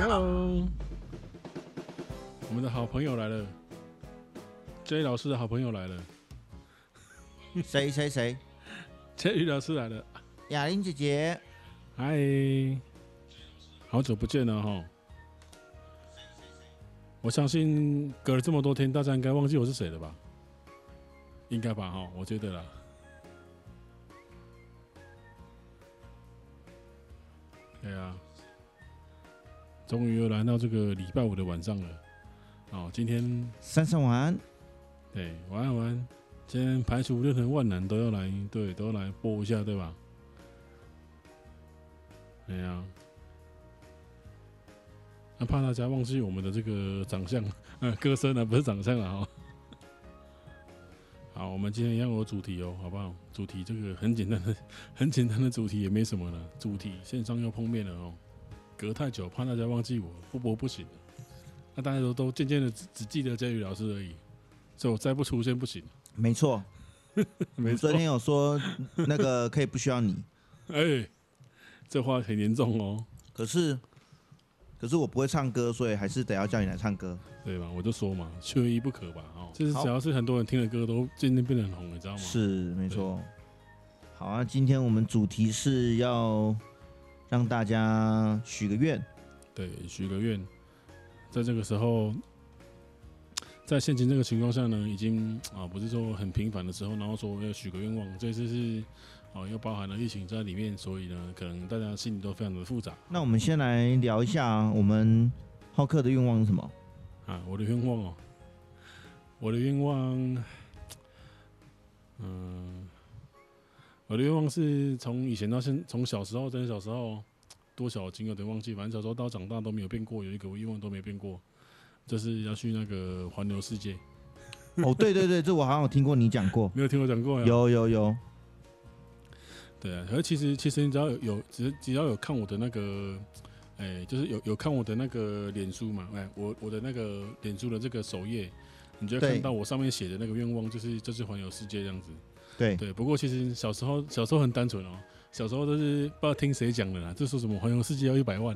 Hello，我们的好朋友来了，J 老师的好朋友来了。谁谁谁，J 老师来了。雅玲姐姐，嗨，好久不见了哈。我相信隔了这么多天，大家应该忘记我是谁了吧？应该吧哈，我觉得啦。对啊，终于又来到这个礼拜五的晚上了。哦，今天珊珊晚安。对，晚安晚安。今天排除任何万难都要来，对，都要来播一下，对吧？对啊。那怕大家忘记我们的这个长相，呃，歌声呢，不是长相了哈。好，我们今天一样有主题哦，好不好？主题这个很简单的，很简单的主题也没什么了。主题线上又碰面了哦，隔太久怕大家忘记我，不播不行。那大家都都渐渐的只只记得佳宇老师而已，所以我再不出现不行。没错，没错。昨天有说那个可以不需要你，哎，这话很严重哦。可是。可是我不会唱歌，所以还是得要叫你来唱歌，对吧？我就说嘛，缺一不可吧。哦，就是只要是很多人听的歌，都渐渐变得很红，你知道吗？是，没错。好啊，今天我们主题是要让大家许个愿。对，许个愿。在这个时候，在现今这个情况下呢，已经啊不是说很频繁的时候，然后说要许个愿望，这次是。啊，又包含了疫情在里面，所以呢，可能大家心里都非常的复杂。那我们先来聊一下，我们浩克的愿望是什么？啊，我的愿望哦，我的愿望，嗯，我的愿望是从以前到现，从小时候，真的小时候多小金有点忘记，反正小时候到长大都没有变过，有一个愿望都没变过，就是要去那个环游世界。哦，对对对，这我好像有听过你讲过，没有听我讲过呀？有有有。对啊，而其实其实你只要有有只只要有看我的那个，哎，就是有有看我的那个脸书嘛，哎，我我的那个脸书的这个首页，你就会看到我上面写的那个愿望，就是就是环游世界这样子。对对，不过其实小时候小时候很单纯哦，小时候都是不知道听谁讲的啦，就说什么环游世界要一百万，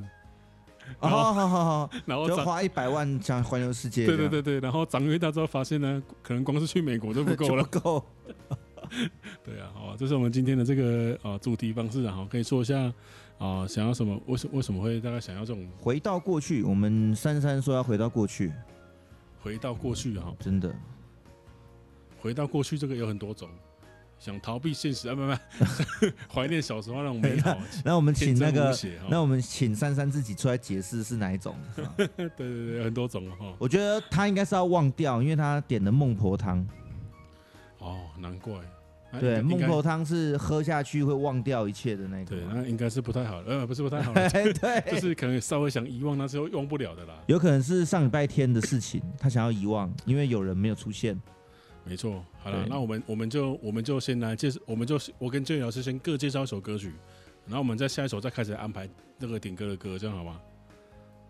哦，好好好，然后就花一百万想环游世界。对对对对，然后长越大之后发现呢，可能光是去美国都不够了，不够。对啊，好，这是我们今天的这个啊主题方式啊，好，可以说一下啊，想要什么？为什为什么会大概想要这种回到过去？我们珊珊说要回到过去，回到过去哈，真的回到过去，这个有很多种，想逃避现实 啊，不不，怀念小时候那种美好。那我们请那个，那我们请珊珊自己出来解释是哪一种？对对对，很多种哈。我觉得他应该是要忘掉，因为他点的孟婆汤。哦，难怪。对，孟婆汤是喝下去会忘掉一切的那个。对，那应该是不太好，呃，不是不太好的，对，就是可能稍微想遗忘，那时候忘不了的啦。有可能是上礼拜天的事情，他想要遗忘，因为有人没有出现。没错，好了，那我们我们就我们就先来介绍，我们就我跟建宇老师先各介绍一首歌曲，然后我们在下一首再开始安排那个点歌的歌，这样好吗？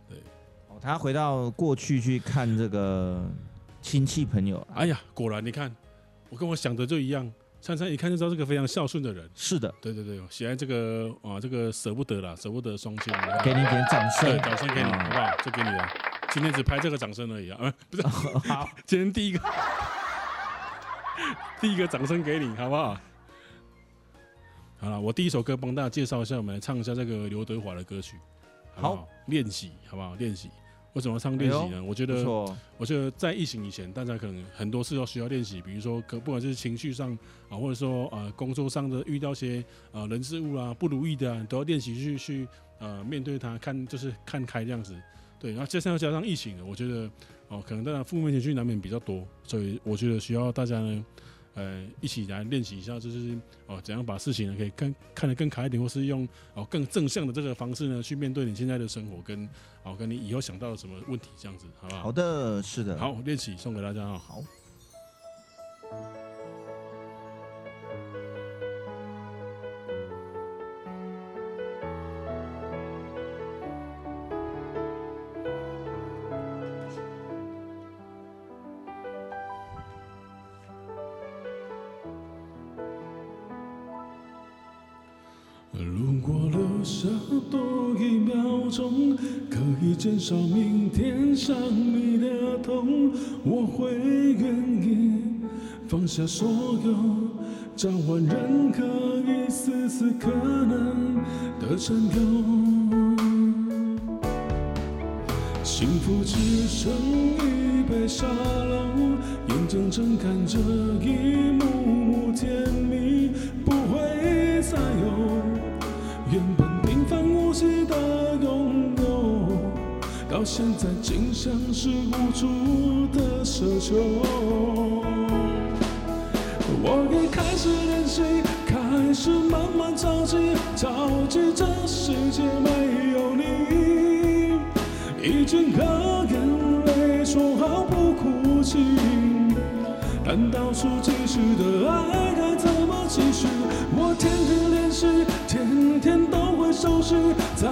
对，哦，他回到过去去看这个亲戚朋友。哎呀，果然你看。我跟我想的就一样，珊珊一看就知道是个非常孝顺的人。是的，对对对，喜爱这个啊，这个舍不得啦，舍不得双亲，给你一点掌声，掌声给你，好不好？就给你了。今天只拍这个掌声而已啊，啊，不是，好，今天第一个，第一个掌声给你，好不好？好了，我第一首歌帮大家介绍一下，我们来唱一下这个刘德华的歌曲，好，练习，好不好？练习。为什么唱练习呢？哎、我觉得，我觉得在疫情以前，大家可能很多事都需要练习，比如说，可不管是情绪上啊，或者说呃工作上的遇到些呃人事物啊不如意的，啊，都要练习去去呃面对它，看就是看开这样子。对，然后接下来加上疫情，我觉得哦，可能大家负面情绪难免比较多，所以我觉得需要大家呢。呃，一起来练习一下，就是哦，怎样把事情呢可以看看得更开一点，或是用哦更正向的这个方式呢去面对你现在的生活，跟哦跟你以后想到的什么问题，这样子，好不好？好的，是的。好，练习送给大家啊。好。减少明天想你的痛，我会愿意放下所有，交换任何一丝丝可能的占有。幸福只剩一杯沙漏，眼睁睁看着一幕幕甜蜜不会再有。原本平凡无奇的，到现在竟像是无助的奢求。我已开始练习，开始慢慢着急，着急这世界没有你，已经和眼泪说好不哭泣，但倒数计时的爱该怎么继续？我天天练习，天天都会收拾，在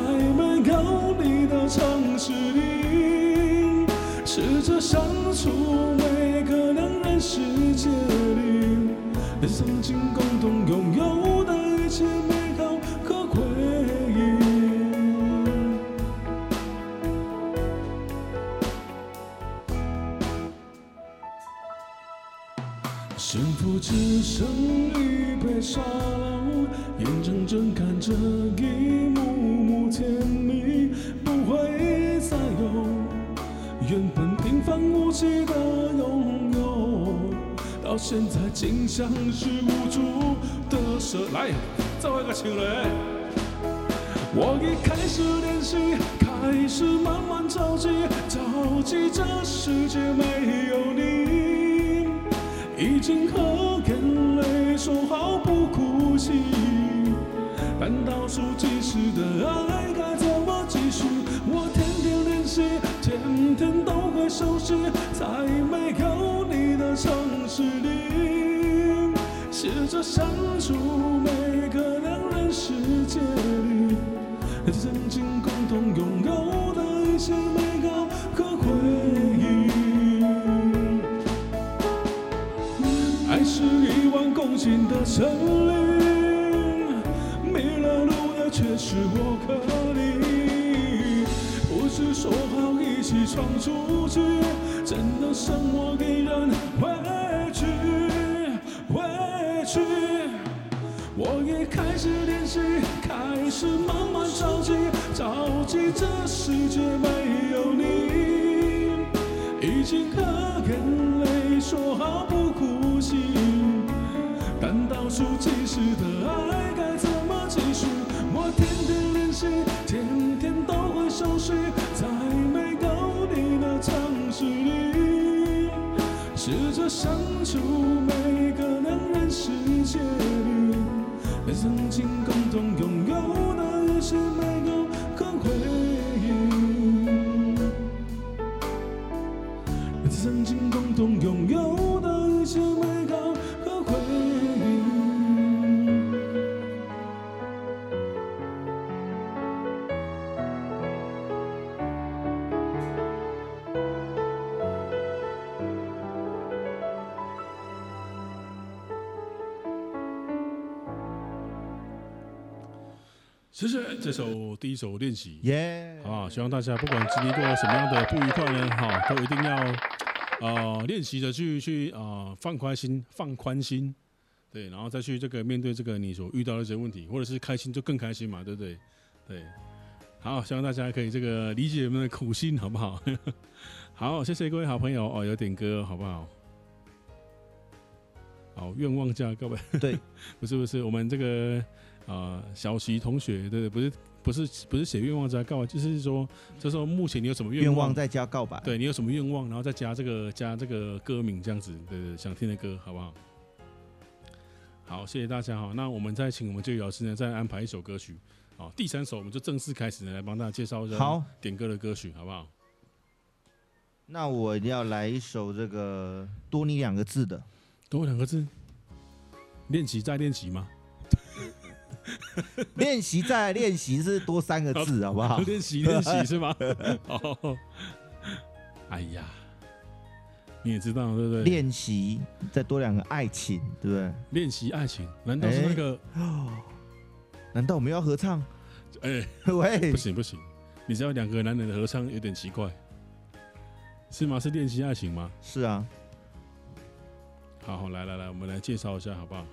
相处每个两人世界里，曾经共同拥有的一切美好和回忆。幸福只剩一杯沙漏，眼睁睁看着一幕幕甜蜜不会。凡无奇的拥有，到现在竟像是无助的奢。来，再来个情侣。我已开始练习，开始慢慢着急，着急着熟悉，在没有你的城市里，试着删除每个两人世界里，曾经共同拥有的一些美好和回忆。爱是一万公顷的森林，迷了路的却是我和你。不是说好一起闯出去，真的剩我一人回去，回去。我也开始练习，开始慢慢着急，着急这世界没有你，已经和眼泪说好不哭泣。但倒数计时的爱该怎么继续？我天天练习，天天都会熟悉，试着删除每个两人世界里，曾经共同拥有的一谢谢这首第一首练习，耶！啊，希望大家不管经历过什么样的不愉快呢，哈，都一定要呃练习着去去啊、呃、放宽心，放宽心，对，然后再去这个面对这个你所遇到的一些问题，或者是开心就更开心嘛，对不对？对，好，希望大家可以这个理解我们的苦心，好不好？好，谢谢各位好朋友哦，有点歌，好不好？好，愿望价各位，对，不是不是，我们这个。啊、呃，小徐同学，对，不是不是不是写愿望加告白，就是说，就是说目前你有什么愿望，望再加告白，对你有什么愿望，然后再加这个加这个歌名这样子，对对，想听的歌，好不好？好，谢谢大家哈。那我们再请我们这位老师呢，再安排一首歌曲，好，第三首我们就正式开始呢，来帮大家介绍一下好点歌的歌曲，好不好？那我要来一首这个多你两个字的，多两个字，练习再练习吗？练习再练习是多三个字，好不好？练习练习是吗？哦，哎呀，你也知道对不对？练习再多两个爱情，对不对？练习爱情，难道是那个？难道我们要合唱？哎、欸，喂，不行不行，你知道两个男人的合唱有点奇怪，是吗？是练习爱情吗？是啊。好，好，来来来，我们来介绍一下好不好？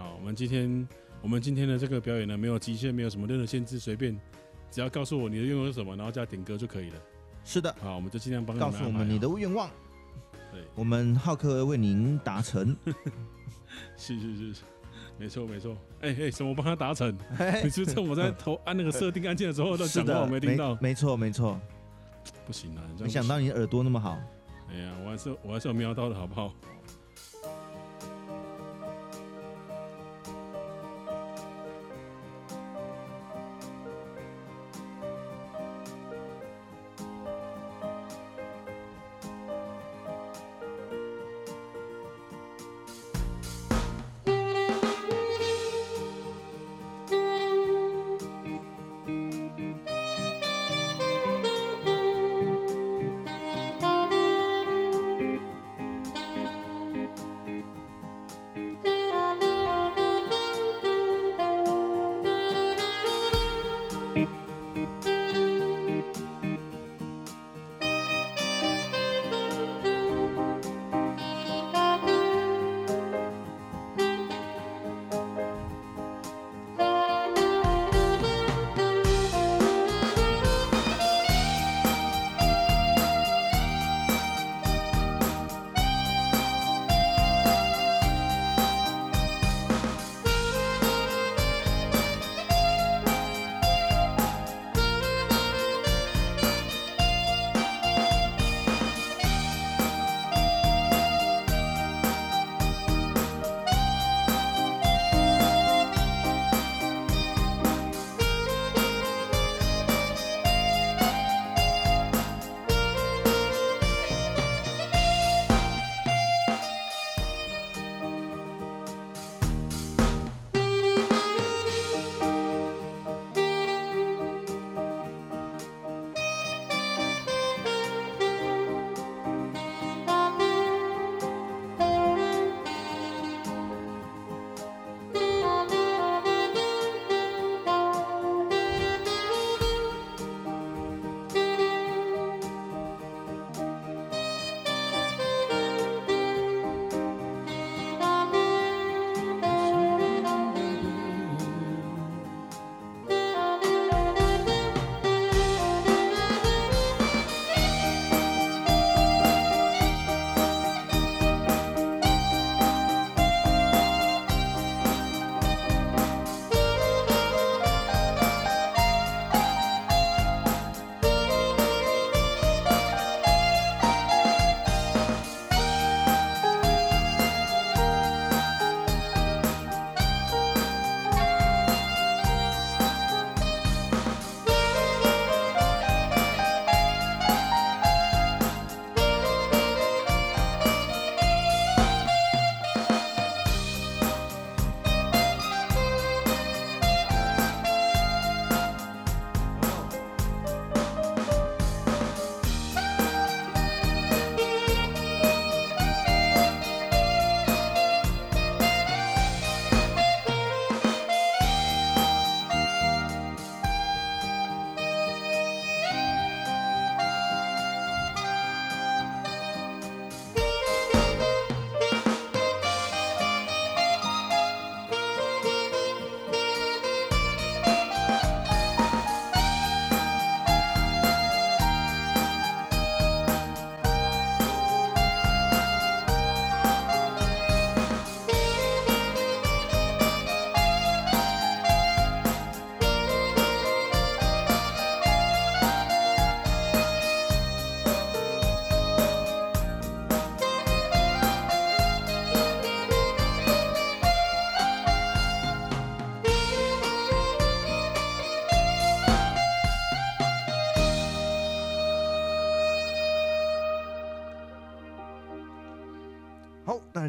好，我们今天我们今天的这个表演呢，没有极限，没有什么任何限制，随便，只要告诉我你的愿望是什么，然后加点歌就可以了。是的，好，我们就尽量帮你告诉我们你的愿望。对，我们浩克为您达成。是是是是，没错没错。哎、欸、哎，什么帮他达成？你是趁我在投按那个设定按键的时候，都讲话我没听到？没错没错，不行啊！没想到你耳朵那么好。哎呀，我还是我还是有瞄到的好不好？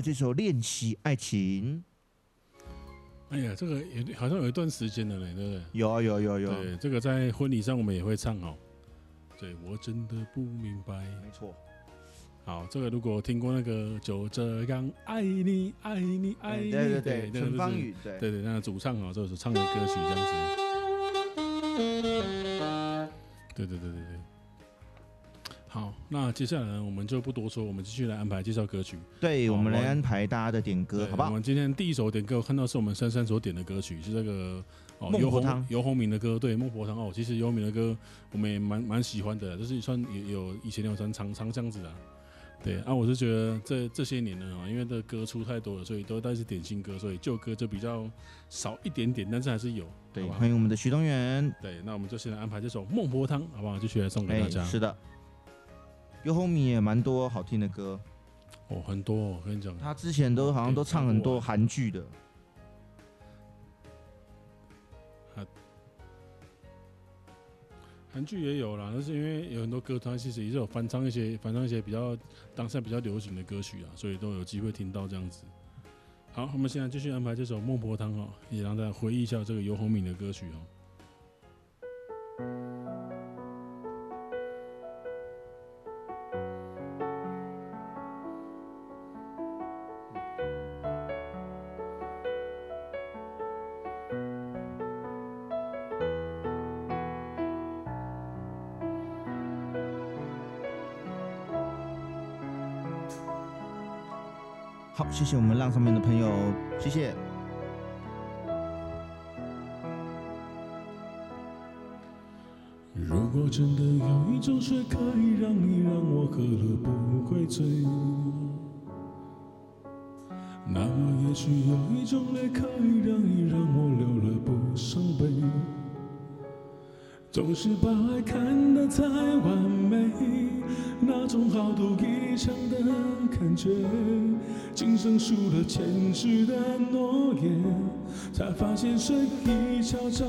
这首练习爱情，哎呀，这个也好像有一段时间了嘞，对不对？有啊，有有有。对，这个在婚礼上我们也会唱哦。对，我真的不明白。没错。好，这个如果听过那个就这样爱你爱你爱你，对对对，陈芳语，对对对，那个主唱啊，就是唱的歌曲这样子。对对对对对。好，那接下来呢，我们就不多说，我们继续来安排介绍歌曲。对，我们来安排大家的点歌，好不好？我们今天第一首点歌，我看到是我们珊珊所点的歌曲，是这个哦，游鸿游鸿明的歌，对，孟婆汤哦。其实游鸿明的歌我们也蛮蛮喜欢的，就是算有有以前有算唱唱这样子啊。对啊，我是觉得这这些年呢啊，因为这歌出太多了，所以都都是点新歌，所以旧歌就比较少一点点，但是还是有。对，欢迎我们的徐东元。对，那我们就先来安排这首孟婆汤，好不好？继续来送给大家。是的。游鸿明也蛮多好听的歌，哦，很多。我跟你讲，他之前都好像都唱很多韩剧的，韩剧也有啦。但是因为有很多歌，他其实也是有翻唱一些翻唱一些比较当下比较流行的歌曲啊，所以都有机会听到这样子。好，我们现在继续安排这首《孟婆汤》哦，也让大家回忆一下这个游鸿明的歌曲哦。好，谢谢我们浪上面的朋友，谢谢。如果真的有一种水可以让你让我喝了不会醉，那么也许有一种泪可以让你让我流了不伤悲。总是把爱看得太完美，那种豪赌一场的感觉，今生输了前世的诺言，才发现水一悄悄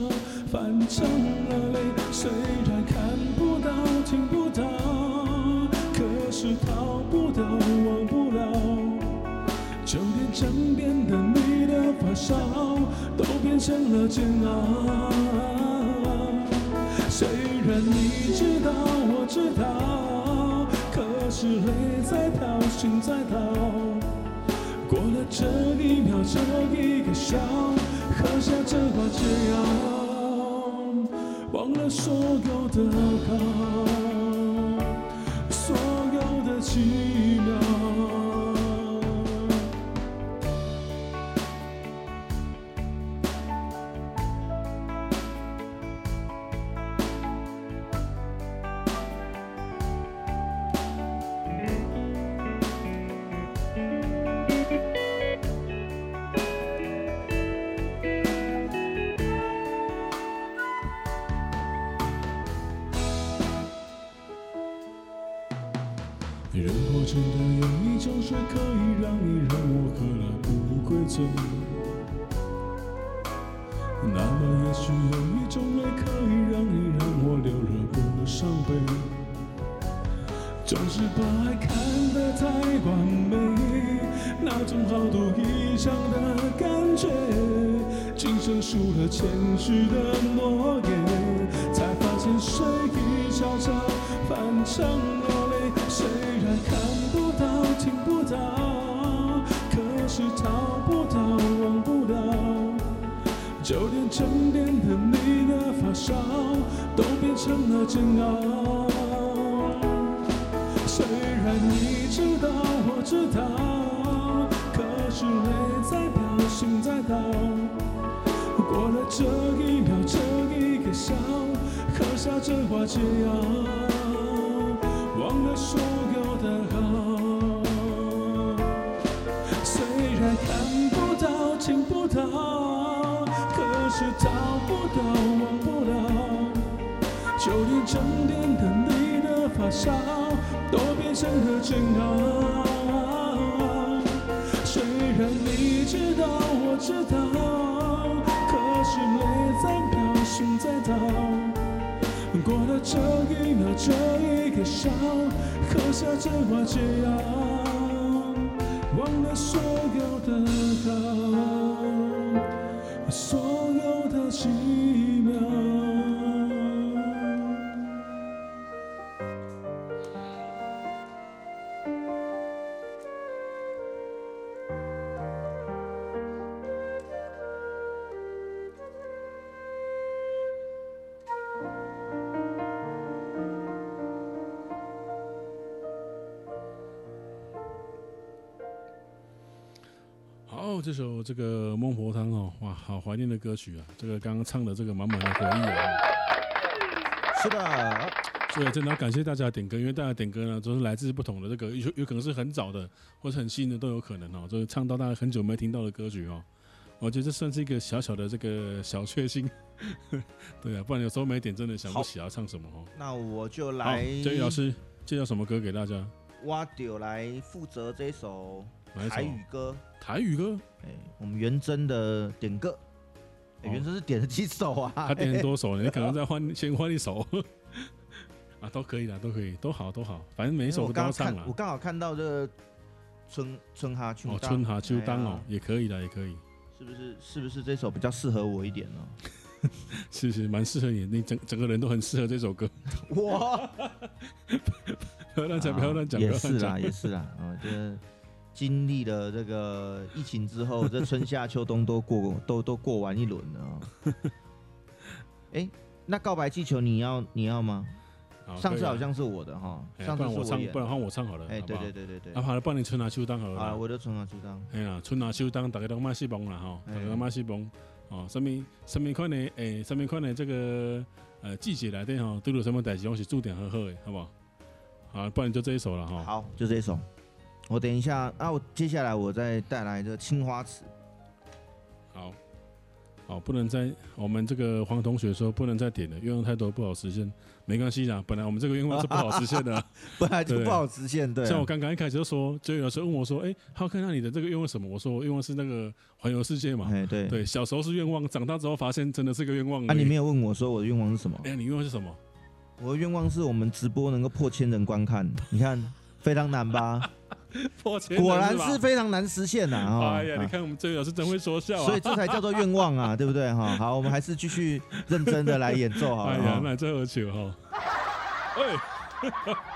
泛成了泪。虽然看不到听不到，可是逃不掉忘不了，就连枕边的你的发梢都变成了煎熬。虽然你知道，我知道，可是泪在飘，心在逃。这一秒，这一个笑，喝下这把解药，忘了所有的好，所有的情人活真的有一种水可以让你让我喝了不归醉。那么也许有一种泪可以让你让我流了不伤悲。总是把爱看得太完美，那种好赌一场的感觉，今生输了前世的诺言，才发现睡意悄悄反成了。就连枕边的你的发梢，都变成了煎熬。虽然你知道我知道，可是泪在飙，心在倒。过了这一秒，这一个笑，喝下这碗解药，忘了所有的好。虽然看不到，听不到。找不到，忘不了，就连枕边的你的发梢，都变成了煎熬。虽然你知道，我知道，可是泪在飙，心在逃。过了这一秒，这一个笑，喝下这话解药，忘了所有的好。好，这首这个孟婆汤哦，哇，好怀念的歌曲啊！这个刚刚唱的这个满满的回忆啊。是的，所以真的要感谢大家点歌，因为大家点歌呢都是来自不同的这个，有有可能是很早的，或者很新的都有可能哦。就是唱到大家很久没听到的歌曲哦。我觉得这算是一个小小的这个小确幸。对啊，不然有时候没点真的想不起要唱什么哦。那我就来，这位老师介绍什么歌给大家？我就来负责这首台语歌。台语歌？哎，我们元真的点歌。元真是点了几首啊？他点了多首呢，你可能再换先换一首。啊，都可以的，都可以，都好，都好，反正每一首都要唱了。我刚好看到这个春春哈秋哦，春哈秋冬哦，也可以的，也可以。是不是？是不是这首比较适合我一点呢？是是，蛮适合你，你整整个人都很适合这首歌。哇！不要乱讲，不要乱讲。也是啦，也是啦。啊，这经历了这个疫情之后，这春夏秋冬都过，都都过完一轮了。哎，那告白气球你要你要吗？上次好像是我的哈，上次我唱，不然换我唱好了。哎，对对对对对。啊，好了，帮你春夏秋冬好了。啊，我的春夏秋冬。哎呀，春夏秋冬，大家都蛮喜欢啦哈，大家都蛮喜欢。哦，什么什么款的诶，什么款的这个呃季节来的哈，都有什么代志，我是注定好好的，好不好？好，不然就这一首了哈。好，就这一首。我等一下啊，我接下来我再带来这个青花瓷。好，好，不能再我们这个黄同学说不能再点了，愿望太多不好实现。没关系啦，本来我们这个愿望是不好实现的，本来就不好实现。对，像我刚刚一开始就说，就有时候问我说：“哎，浩克，那你的这个愿望什么？”我说：“我愿望是那个环游世界嘛。”哎，对 对，小时候是愿望，长大之后发现真的是个愿望。啊，你没有问我说我的愿望是什么？哎，你愿望是什么？我的愿望是我们直播能够破千人观看，你看非常难吧？破千果然是非常难实现呐！哎呀，你看我们这位老师真会说笑啊！所以这才叫做愿望啊，对不对？哈，好，我们还是继续认真的来演奏好了。哎呀，那最后求哈。哎。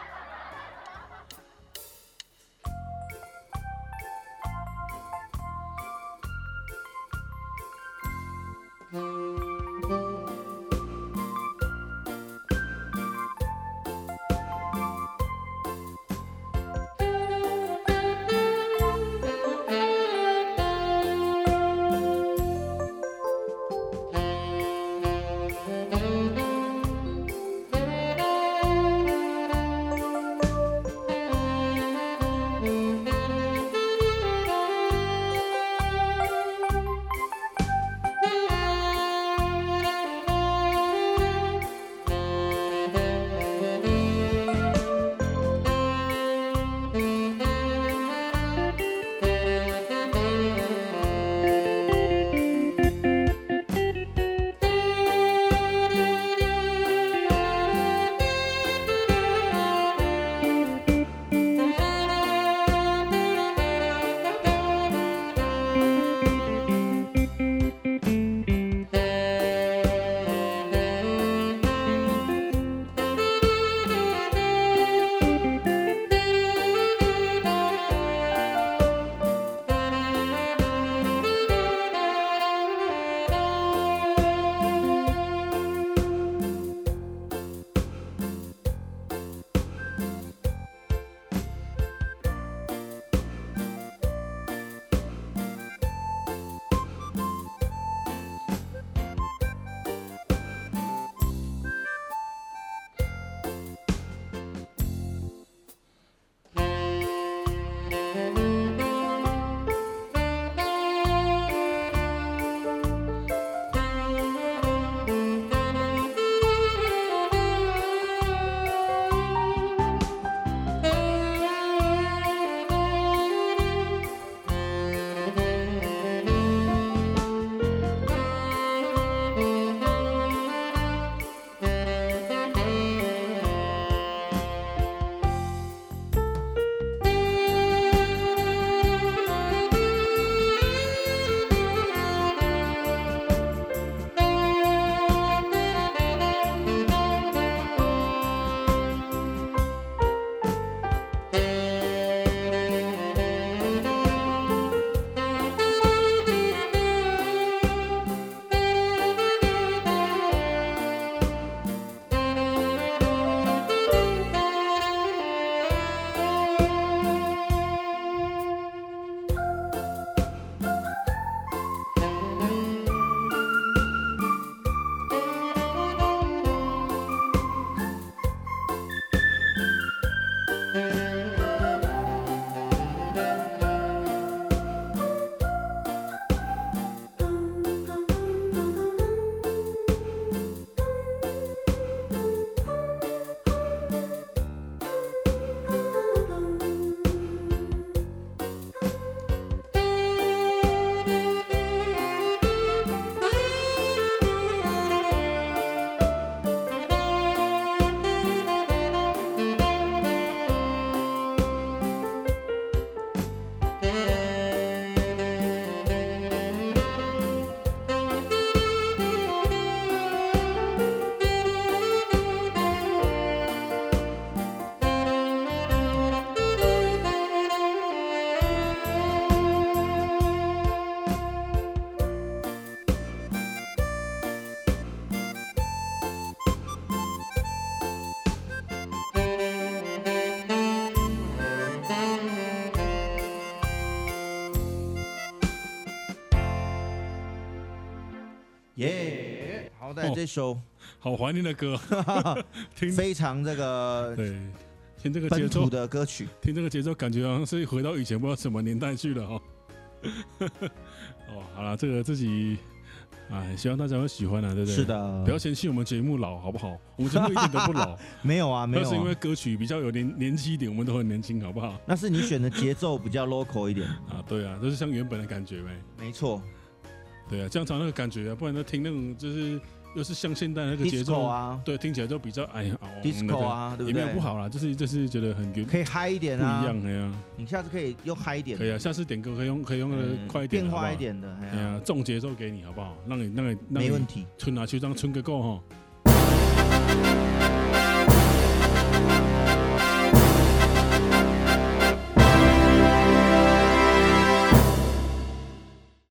这首好怀念的歌，听非常这个对，听这个节奏的歌曲，听这个节奏，感觉好像是回到以前不知道什么年代去了哈。哦，好了，这个自己。哎，希望大家会喜欢啊，对不对？是的，不要嫌弃我们节目老，好不好？我们节目一点都不老。没有啊，没有。那是因为歌曲比较有年年轻一点，我们都很年轻，好不好？那是你选的节奏比较 local 一点啊，对啊，就是像原本的感觉呗。没错，对啊，这样才那个感觉啊，不然都听那种就是。就是像现在那个节奏啊，对，听起来就比较哎呀，disco 啊，对不对？也没有不好啦，就是就是觉得很可以嗨一点啊，不一样的呀。你下次可以用嗨一点，可以啊，下次点歌可以用可以用个快一点，变化一点的，哎呀，重节奏给你好不好？让你那个没问题，春拿，去当春个够哈。